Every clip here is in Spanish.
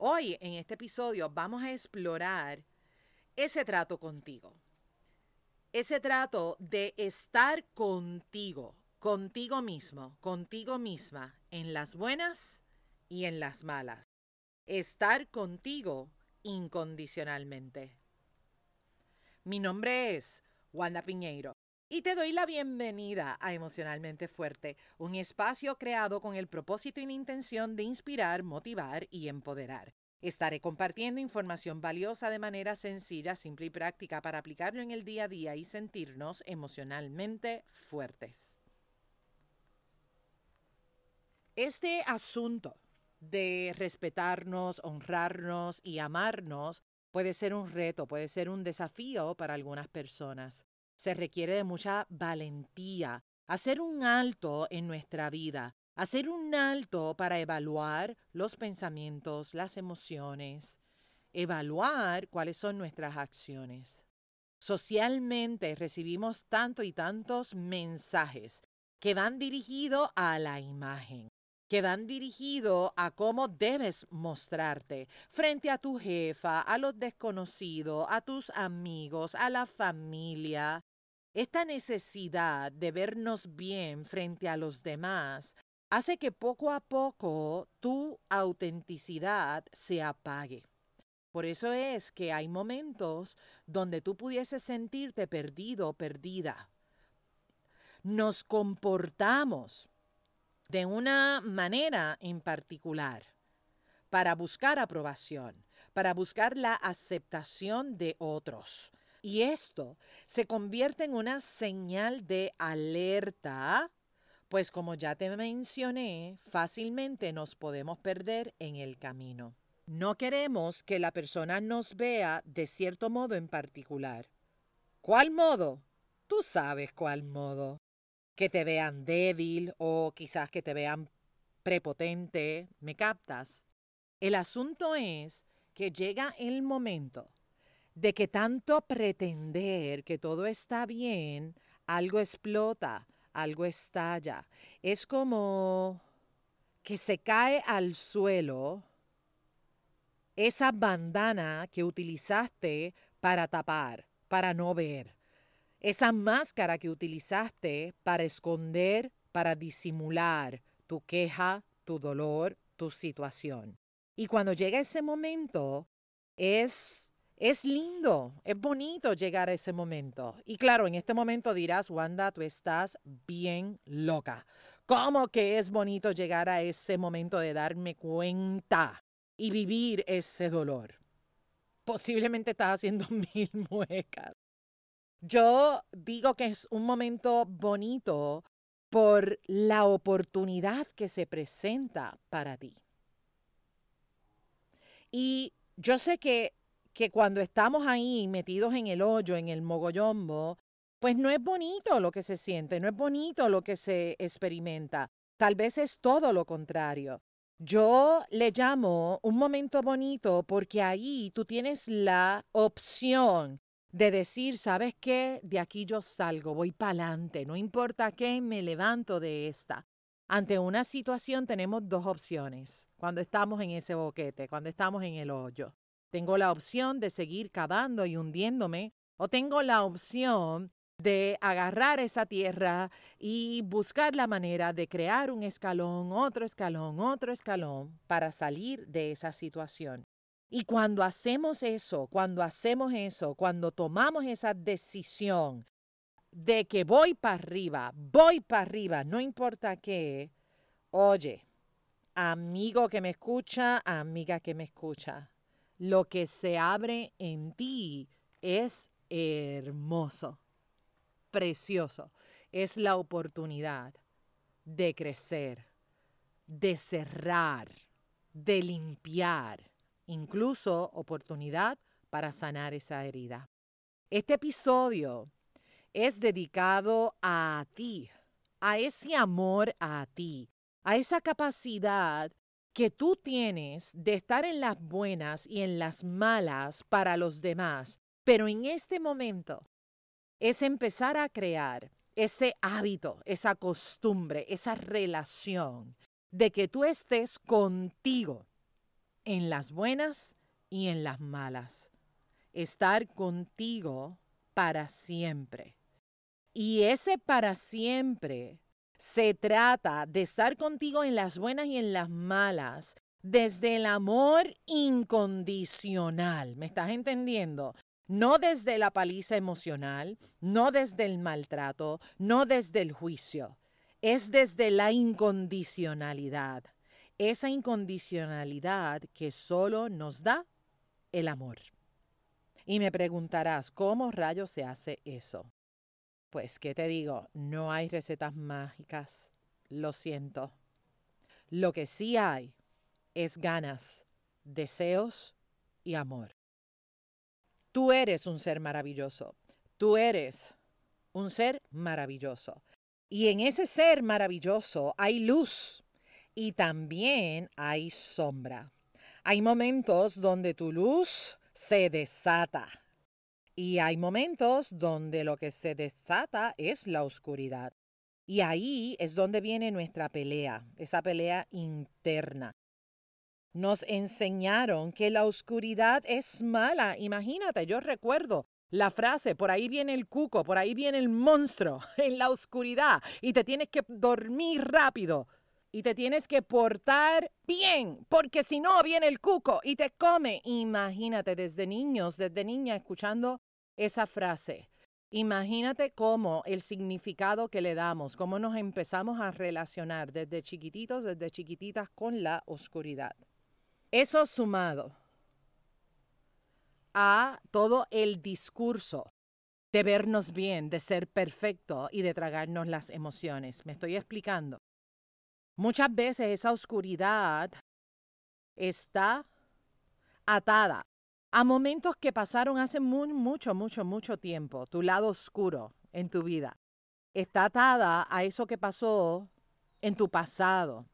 Hoy en este episodio vamos a explorar ese trato contigo. Ese trato de estar contigo, contigo mismo, contigo misma, en las buenas y en las malas. Estar contigo incondicionalmente. Mi nombre es Wanda Piñeiro y te doy la bienvenida a Emocionalmente Fuerte, un espacio creado con el propósito y la intención de inspirar, motivar y empoderar. Estaré compartiendo información valiosa de manera sencilla, simple y práctica para aplicarlo en el día a día y sentirnos emocionalmente fuertes. Este asunto de respetarnos, honrarnos y amarnos puede ser un reto, puede ser un desafío para algunas personas se requiere de mucha valentía, hacer un alto en nuestra vida, hacer un alto para evaluar los pensamientos, las emociones, evaluar cuáles son nuestras acciones. Socialmente recibimos tanto y tantos mensajes que van dirigidos a la imagen, que van dirigidos a cómo debes mostrarte frente a tu jefa, a los desconocidos, a tus amigos, a la familia, esta necesidad de vernos bien frente a los demás hace que poco a poco tu autenticidad se apague. Por eso es que hay momentos donde tú pudieses sentirte perdido perdida. Nos comportamos de una manera en particular para buscar aprobación, para buscar la aceptación de otros. Y esto se convierte en una señal de alerta, pues como ya te mencioné, fácilmente nos podemos perder en el camino. No queremos que la persona nos vea de cierto modo en particular. ¿Cuál modo? Tú sabes cuál modo. Que te vean débil o quizás que te vean prepotente, ¿me captas? El asunto es que llega el momento de que tanto pretender que todo está bien, algo explota, algo estalla. Es como que se cae al suelo esa bandana que utilizaste para tapar, para no ver. Esa máscara que utilizaste para esconder, para disimular tu queja, tu dolor, tu situación. Y cuando llega ese momento, es es lindo, es bonito llegar a ese momento. Y claro, en este momento dirás, Wanda, tú estás bien loca. ¿Cómo que es bonito llegar a ese momento de darme cuenta y vivir ese dolor? Posiblemente estás haciendo mil muecas. Yo digo que es un momento bonito por la oportunidad que se presenta para ti. Y yo sé que que cuando estamos ahí metidos en el hoyo, en el mogollombo, pues no es bonito lo que se siente, no es bonito lo que se experimenta. Tal vez es todo lo contrario. Yo le llamo un momento bonito porque ahí tú tienes la opción de decir, ¿sabes qué? De aquí yo salgo, voy para adelante, no importa qué, me levanto de esta. Ante una situación tenemos dos opciones cuando estamos en ese boquete, cuando estamos en el hoyo. Tengo la opción de seguir cavando y hundiéndome o tengo la opción de agarrar esa tierra y buscar la manera de crear un escalón, otro escalón, otro escalón para salir de esa situación. Y cuando hacemos eso, cuando hacemos eso, cuando tomamos esa decisión de que voy para arriba, voy para arriba, no importa qué, oye, amigo que me escucha, amiga que me escucha, lo que se abre en ti es hermoso, precioso. Es la oportunidad de crecer, de cerrar, de limpiar, incluso oportunidad para sanar esa herida. Este episodio es dedicado a ti, a ese amor a ti, a esa capacidad que tú tienes de estar en las buenas y en las malas para los demás, pero en este momento es empezar a crear ese hábito, esa costumbre, esa relación de que tú estés contigo en las buenas y en las malas. Estar contigo para siempre. Y ese para siempre se trata de estar contigo en las buenas y en las malas, desde el amor incondicional. ¿Me estás entendiendo? No desde la paliza emocional, no desde el maltrato, no desde el juicio. Es desde la incondicionalidad. Esa incondicionalidad que solo nos da el amor. Y me preguntarás, ¿cómo rayos se hace eso? Pues, ¿qué te digo? No hay recetas mágicas. Lo siento. Lo que sí hay es ganas, deseos y amor. Tú eres un ser maravilloso. Tú eres un ser maravilloso. Y en ese ser maravilloso hay luz y también hay sombra. Hay momentos donde tu luz se desata y hay momentos donde lo que se desata es la oscuridad. Y ahí es donde viene nuestra pelea, esa pelea interna. Nos enseñaron que la oscuridad es mala. Imagínate, yo recuerdo la frase, por ahí viene el cuco, por ahí viene el monstruo en la oscuridad y te tienes que dormir rápido y te tienes que portar bien, porque si no viene el cuco y te come. Imagínate desde niños, desde niña escuchando esa frase. Imagínate cómo el significado que le damos, cómo nos empezamos a relacionar desde chiquititos, desde chiquititas con la oscuridad. Eso sumado a todo el discurso de vernos bien, de ser perfecto y de tragarnos las emociones. ¿Me estoy explicando? Muchas veces esa oscuridad está atada a momentos que pasaron hace mucho, mucho, mucho tiempo, tu lado oscuro en tu vida. Está atada a eso que pasó en tu pasado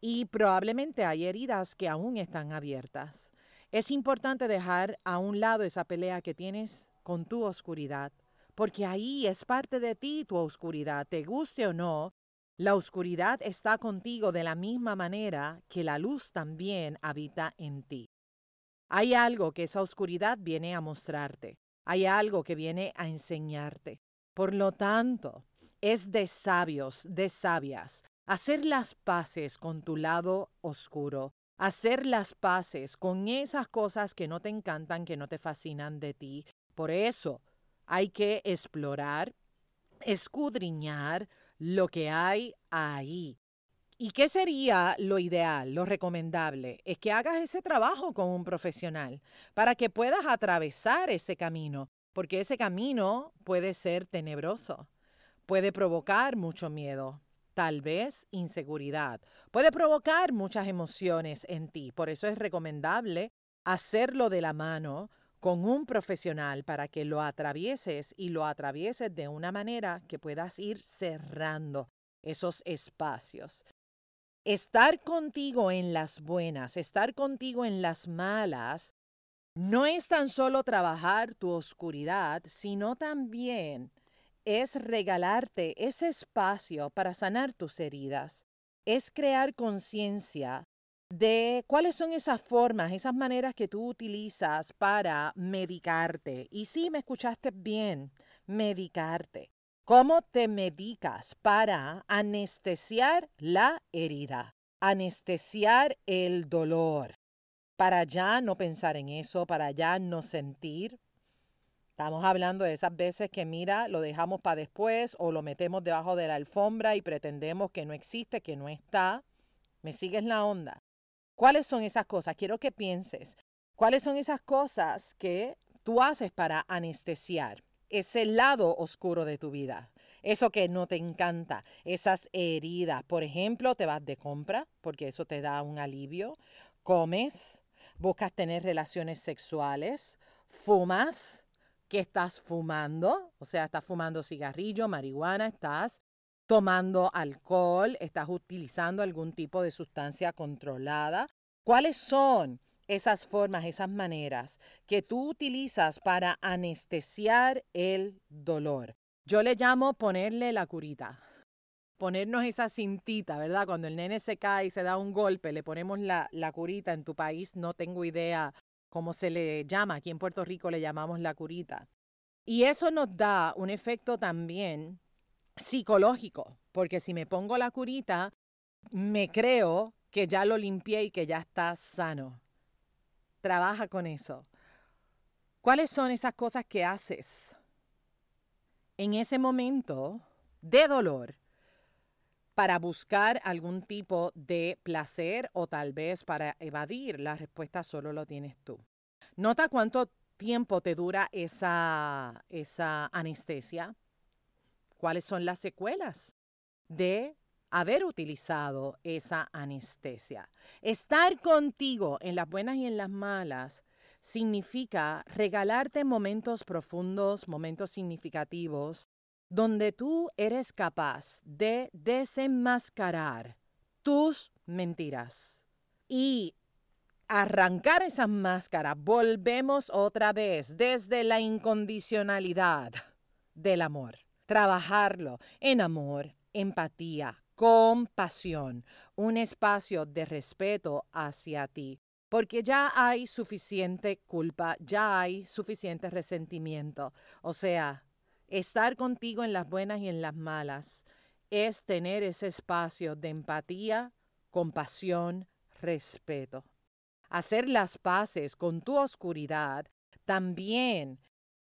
y probablemente hay heridas que aún están abiertas. Es importante dejar a un lado esa pelea que tienes con tu oscuridad, porque ahí es parte de ti tu oscuridad, te guste o no. La oscuridad está contigo de la misma manera que la luz también habita en ti. Hay algo que esa oscuridad viene a mostrarte. Hay algo que viene a enseñarte. Por lo tanto, es de sabios, de sabias, hacer las paces con tu lado oscuro, hacer las paces con esas cosas que no te encantan, que no te fascinan de ti. Por eso hay que explorar, escudriñar lo que hay ahí. ¿Y qué sería lo ideal, lo recomendable? Es que hagas ese trabajo con un profesional para que puedas atravesar ese camino, porque ese camino puede ser tenebroso, puede provocar mucho miedo, tal vez inseguridad, puede provocar muchas emociones en ti. Por eso es recomendable hacerlo de la mano con un profesional para que lo atravieses y lo atravieses de una manera que puedas ir cerrando esos espacios. Estar contigo en las buenas, estar contigo en las malas, no es tan solo trabajar tu oscuridad, sino también es regalarte ese espacio para sanar tus heridas, es crear conciencia de cuáles son esas formas, esas maneras que tú utilizas para medicarte. Y sí, me escuchaste bien, medicarte. ¿Cómo te medicas para anestesiar la herida? Anestesiar el dolor. Para ya no pensar en eso, para ya no sentir. Estamos hablando de esas veces que, mira, lo dejamos para después o lo metemos debajo de la alfombra y pretendemos que no existe, que no está. ¿Me sigues la onda? ¿Cuáles son esas cosas? Quiero que pienses. ¿Cuáles son esas cosas que tú haces para anestesiar? Ese lado oscuro de tu vida, eso que no te encanta, esas heridas. Por ejemplo, te vas de compra porque eso te da un alivio, comes, buscas tener relaciones sexuales, fumas, ¿qué estás fumando? O sea, estás fumando cigarrillo, marihuana, estás tomando alcohol, estás utilizando algún tipo de sustancia controlada. ¿Cuáles son esas formas, esas maneras que tú utilizas para anestesiar el dolor. Yo le llamo ponerle la curita. ponernos esa cintita, ¿verdad? Cuando el nene se cae y se da un golpe, le ponemos la, la curita. En tu país no tengo idea cómo se le llama. Aquí en Puerto Rico le llamamos la curita. Y eso nos da un efecto también psicológico, porque si me pongo la curita, me creo que ya lo limpié y que ya está sano. Trabaja con eso. ¿Cuáles son esas cosas que haces en ese momento de dolor para buscar algún tipo de placer o tal vez para evadir? La respuesta solo lo tienes tú. Nota cuánto tiempo te dura esa, esa anestesia cuáles son las secuelas de haber utilizado esa anestesia. Estar contigo en las buenas y en las malas significa regalarte momentos profundos, momentos significativos, donde tú eres capaz de desenmascarar tus mentiras y arrancar esas máscaras. Volvemos otra vez desde la incondicionalidad del amor trabajarlo en amor, empatía, compasión, un espacio de respeto hacia ti, porque ya hay suficiente culpa, ya hay suficiente resentimiento. O sea, estar contigo en las buenas y en las malas es tener ese espacio de empatía, compasión, respeto. Hacer las paces con tu oscuridad también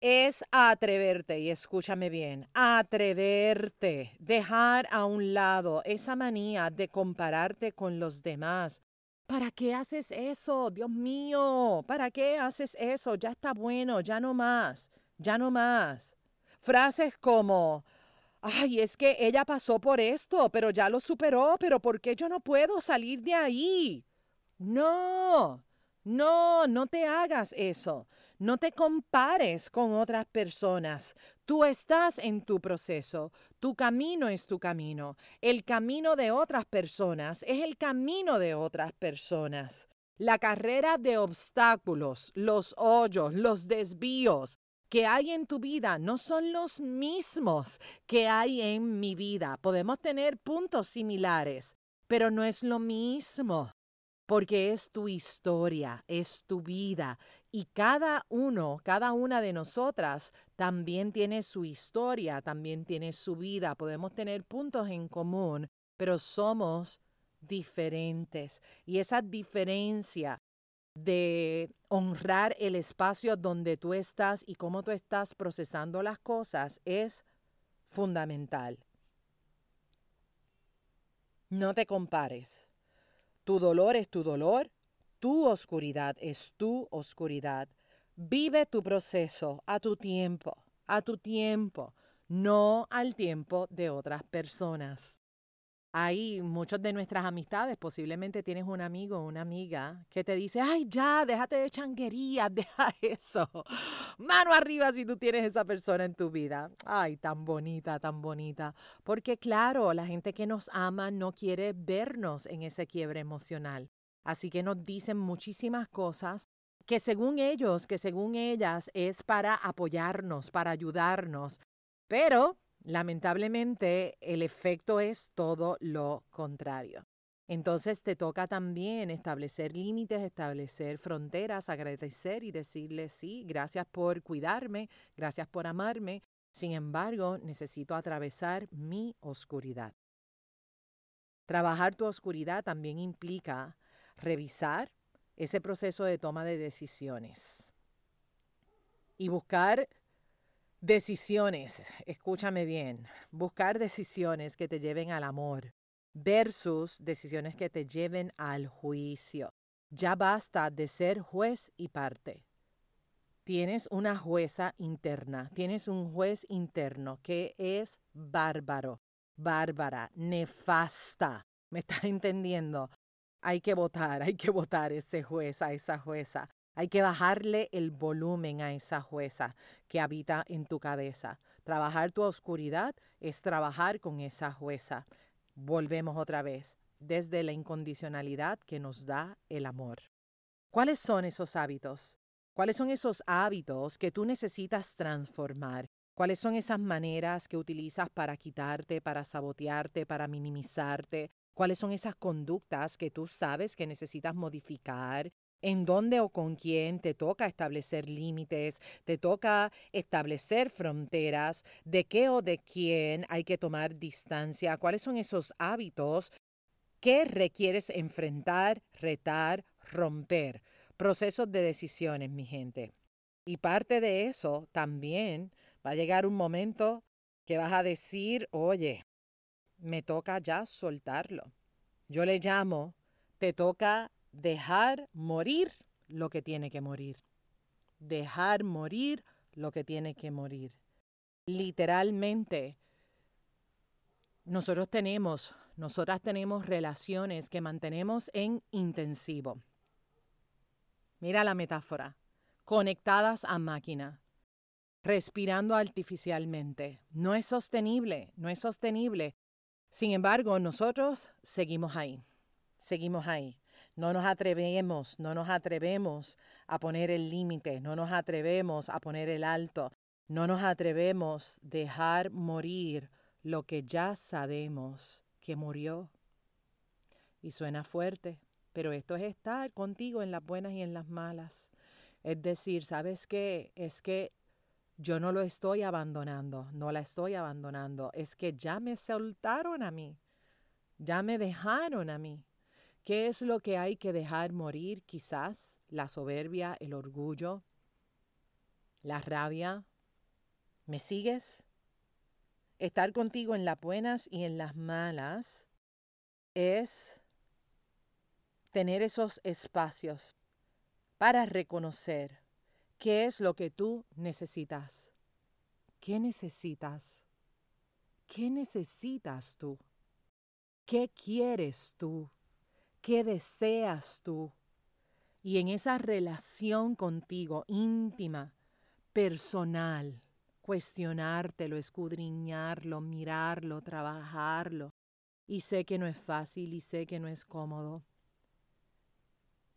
es atreverte, y escúchame bien, atreverte, dejar a un lado esa manía de compararte con los demás. ¿Para qué haces eso? Dios mío, ¿para qué haces eso? Ya está bueno, ya no más, ya no más. Frases como, ay, es que ella pasó por esto, pero ya lo superó, pero ¿por qué yo no puedo salir de ahí? No, no, no te hagas eso. No te compares con otras personas. Tú estás en tu proceso. Tu camino es tu camino. El camino de otras personas es el camino de otras personas. La carrera de obstáculos, los hoyos, los desvíos que hay en tu vida no son los mismos que hay en mi vida. Podemos tener puntos similares, pero no es lo mismo porque es tu historia, es tu vida. Y cada uno, cada una de nosotras también tiene su historia, también tiene su vida. Podemos tener puntos en común, pero somos diferentes. Y esa diferencia de honrar el espacio donde tú estás y cómo tú estás procesando las cosas es fundamental. No te compares. Tu dolor es tu dolor, tu oscuridad es tu oscuridad. Vive tu proceso a tu tiempo, a tu tiempo, no al tiempo de otras personas. Hay muchas de nuestras amistades, posiblemente tienes un amigo o una amiga que te dice, ay, ya, déjate de changuería, deja eso. Mano arriba si tú tienes esa persona en tu vida. Ay, tan bonita, tan bonita. Porque claro, la gente que nos ama no quiere vernos en ese quiebre emocional. Así que nos dicen muchísimas cosas que según ellos, que según ellas es para apoyarnos, para ayudarnos. Pero Lamentablemente, el efecto es todo lo contrario. Entonces te toca también establecer límites, establecer fronteras, agradecer y decirle sí, gracias por cuidarme, gracias por amarme. Sin embargo, necesito atravesar mi oscuridad. Trabajar tu oscuridad también implica revisar ese proceso de toma de decisiones y buscar Decisiones, escúchame bien, buscar decisiones que te lleven al amor versus decisiones que te lleven al juicio. Ya basta de ser juez y parte. Tienes una jueza interna, tienes un juez interno que es bárbaro, bárbara, nefasta. ¿Me estás entendiendo? Hay que votar, hay que votar ese juez, a esa jueza. Hay que bajarle el volumen a esa jueza que habita en tu cabeza. Trabajar tu oscuridad es trabajar con esa jueza. Volvemos otra vez, desde la incondicionalidad que nos da el amor. ¿Cuáles son esos hábitos? ¿Cuáles son esos hábitos que tú necesitas transformar? ¿Cuáles son esas maneras que utilizas para quitarte, para sabotearte, para minimizarte? ¿Cuáles son esas conductas que tú sabes que necesitas modificar? ¿En dónde o con quién te toca establecer límites? ¿Te toca establecer fronteras? ¿De qué o de quién hay que tomar distancia? ¿Cuáles son esos hábitos que requieres enfrentar, retar, romper? Procesos de decisiones, mi gente. Y parte de eso también Va a llegar un momento que vas a decir, oye, me toca ya soltarlo. Yo le llamo, te toca dejar morir lo que tiene que morir. Dejar morir lo que tiene que morir. Literalmente, nosotros tenemos, nosotras tenemos relaciones que mantenemos en intensivo. Mira la metáfora, conectadas a máquina respirando artificialmente. No es sostenible, no es sostenible. Sin embargo, nosotros seguimos ahí, seguimos ahí. No nos atrevemos, no nos atrevemos a poner el límite, no nos atrevemos a poner el alto, no nos atrevemos a dejar morir lo que ya sabemos que murió. Y suena fuerte, pero esto es estar contigo en las buenas y en las malas. Es decir, ¿sabes qué? Es que yo no lo estoy abandonando, no la estoy abandonando, es que ya me soltaron a mí, ya me dejaron a mí. ¿Qué es lo que hay que dejar morir? Quizás la soberbia, el orgullo, la rabia. ¿Me sigues? Estar contigo en las buenas y en las malas es tener esos espacios para reconocer ¿Qué es lo que tú necesitas? ¿Qué necesitas? ¿Qué necesitas tú? ¿Qué quieres tú? ¿Qué deseas tú? Y en esa relación contigo íntima, personal, cuestionártelo, escudriñarlo, mirarlo, trabajarlo. Y sé que no es fácil y sé que no es cómodo,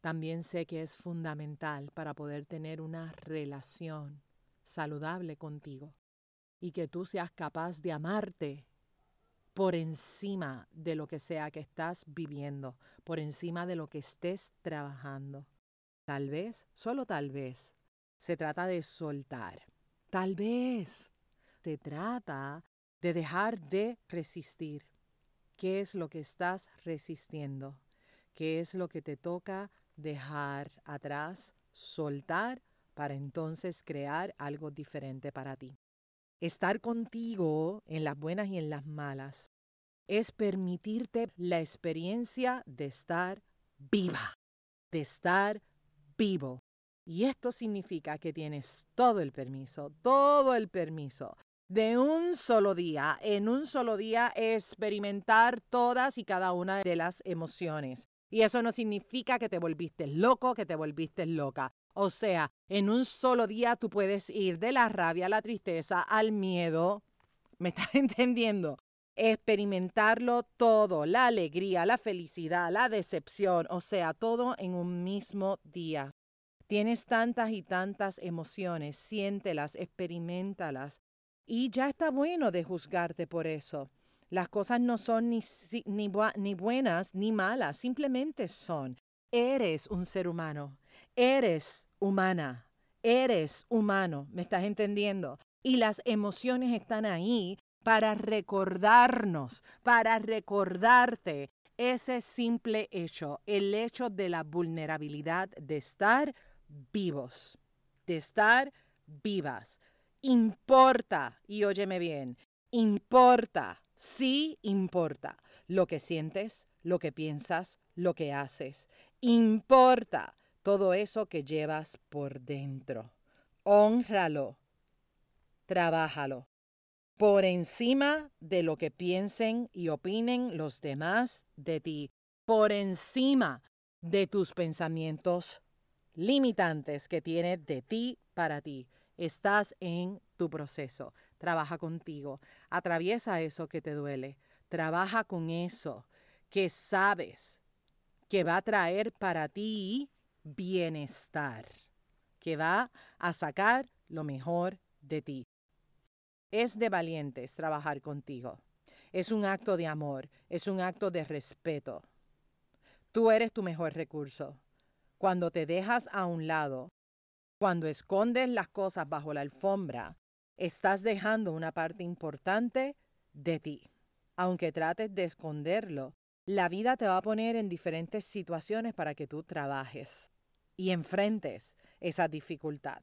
también sé que es fundamental para poder tener una relación saludable contigo y que tú seas capaz de amarte por encima de lo que sea que estás viviendo, por encima de lo que estés trabajando. Tal vez, solo tal vez, se trata de soltar. Tal vez se trata de dejar de resistir. ¿Qué es lo que estás resistiendo? ¿Qué es lo que te toca dejar atrás, soltar, para entonces crear algo diferente para ti. Estar contigo en las buenas y en las malas es permitirte la experiencia de estar viva, de estar vivo. Y esto significa que tienes todo el permiso, todo el permiso de un solo día, en un solo día experimentar todas y cada una de las emociones. Y eso no significa que te volviste loco, que te volviste loca. O sea, en un solo día tú puedes ir de la rabia, la tristeza, al miedo. ¿Me estás entendiendo? Experimentarlo todo, la alegría, la felicidad, la decepción, o sea, todo en un mismo día. Tienes tantas y tantas emociones, siéntelas, experimentalas. Y ya está bueno de juzgarte por eso. Las cosas no son ni, ni, buenas ni malas, simplemente son. Eres un ser humano, eres humana, eres humano, ¿me estás entendiendo? Y las emociones están ahí para recordarnos, para recordarte ese simple hecho, el hecho de la vulnerabilidad de estar vivos, de estar vivas. Importa, y óyeme bien, importa Sí importa lo que sientes, lo que piensas, lo que haces. Importa todo eso que llevas por dentro. Honralo. Trabájalo. Por encima de lo que piensen y opinen los demás de ti. Por encima de tus pensamientos limitantes que tienes de ti para ti. Estás en tu proceso trabaja contigo, atraviesa eso que te duele, trabaja con eso que sabes que va a traer para ti bienestar, que va a sacar lo mejor de ti. Es de valientes trabajar contigo. Es un acto de amor, es un acto de respeto. Tú eres tu mejor recurso. Cuando te dejas a un lado, cuando escondes las cosas bajo la alfombra, estás dejando una parte importante de ti. Aunque trates de esconderlo, la vida te va a poner en diferentes situaciones para que tú trabajes y enfrentes esa dificultad.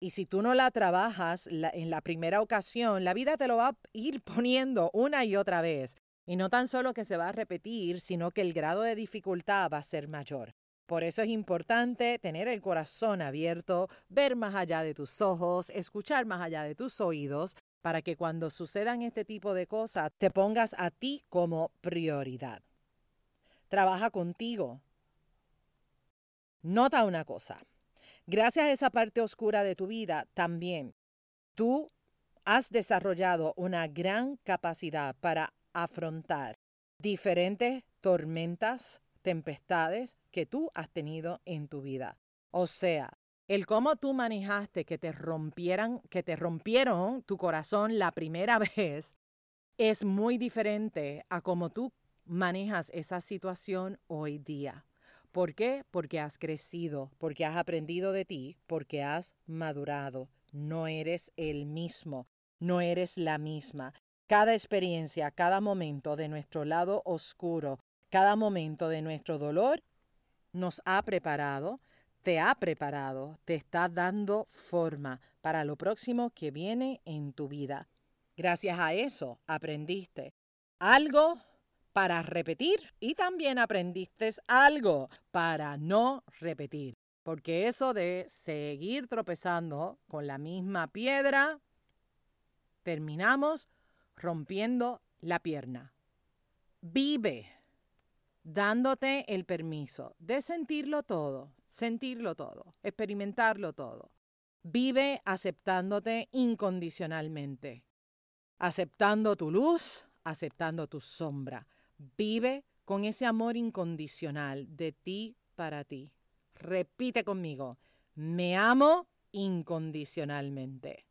Y si tú no la trabajas en la primera ocasión, la vida te lo va a ir poniendo una y otra vez. Y no tan solo que se va a repetir, sino que el grado de dificultad va a ser mayor. Por eso es importante tener el corazón abierto, ver más allá de tus ojos, escuchar más allá de tus oídos, para que cuando sucedan este tipo de cosas te pongas a ti como prioridad. Trabaja contigo. Nota una cosa. Gracias a esa parte oscura de tu vida, también tú has desarrollado una gran capacidad para afrontar diferentes tormentas, tempestades que tú has tenido en tu vida. O sea, el cómo tú manejaste que te rompieran, que te rompieron tu corazón la primera vez es muy diferente a cómo tú manejas esa situación hoy día. ¿Por qué? Porque has crecido, porque has aprendido de ti, porque has madurado. No eres el mismo, no eres la misma. Cada experiencia, cada momento de nuestro lado oscuro, cada momento de nuestro dolor nos ha preparado, te ha preparado, te está dando forma para lo próximo que viene en tu vida. Gracias a eso aprendiste algo para repetir y también aprendiste algo para no repetir. Porque eso de seguir tropezando con la misma piedra, terminamos rompiendo la pierna. Vive dándote el permiso de sentirlo todo, sentirlo todo, experimentarlo todo. Vive aceptándote incondicionalmente, aceptando tu luz, aceptando tu sombra, Vive con ese amor incondicional de ti para ti. Repite conmigo, me amo incondicionalmente.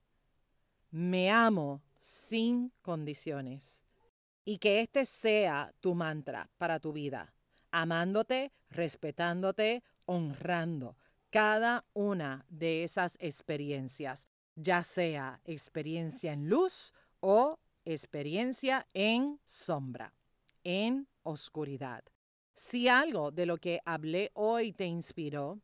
Me amo sin condiciones. Y que este sea tu mantra para tu vida, amándote, respetándote, honrando cada una de esas experiencias, ya sea experiencia en luz o experiencia en sombra en oscuridad. Si algo de lo que hablé hoy te inspiró,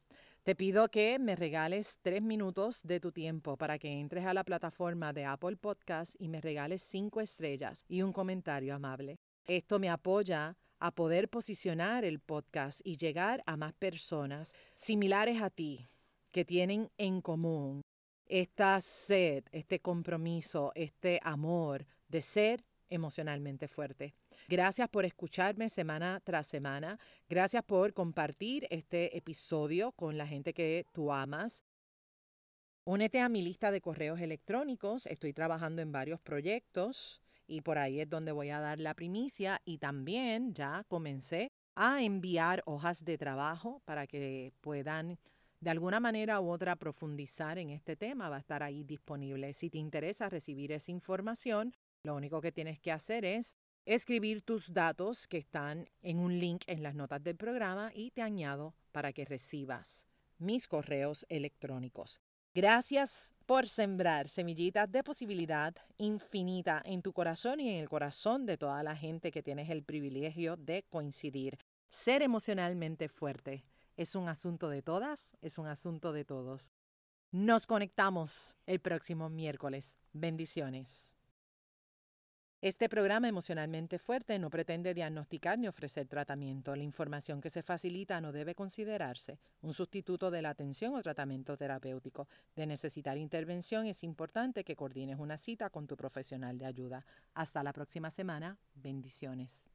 te pido que me regales tres minutos de tu tiempo para que entres a la plataforma de Apple Podcast y me regales cinco estrellas y un comentario amable. Esto me apoya a poder posicionar el podcast y llegar a más personas similares a ti que tienen en común esta sed, este compromiso, este amor de ser emocionalmente fuerte. Gracias por escucharme semana tras semana. Gracias por compartir este episodio con la gente que tú amas. Únete a mi lista de correos electrónicos. Estoy trabajando en varios proyectos y por ahí es donde voy a dar la primicia y también ya comencé a enviar hojas de trabajo para que puedan de alguna manera u otra profundizar en este tema. Va a estar ahí disponible. Si te interesa recibir esa información, lo único que tienes que hacer es escribir tus datos que están en un link en las notas del programa y te añado para que recibas mis correos electrónicos. Gracias por sembrar semillitas de posibilidad infinita en tu corazón y en el corazón de toda la gente que tienes el privilegio de coincidir. Ser emocionalmente fuerte es un asunto de todas, es un asunto de todos. Nos conectamos el próximo miércoles. Bendiciones. Este programa emocionalmente fuerte no pretende diagnosticar ni ofrecer tratamiento. La información que se facilita no debe considerarse un sustituto de la atención o tratamiento terapéutico. De necesitar intervención es importante que coordines una cita con tu profesional de ayuda. Hasta la próxima semana. Bendiciones.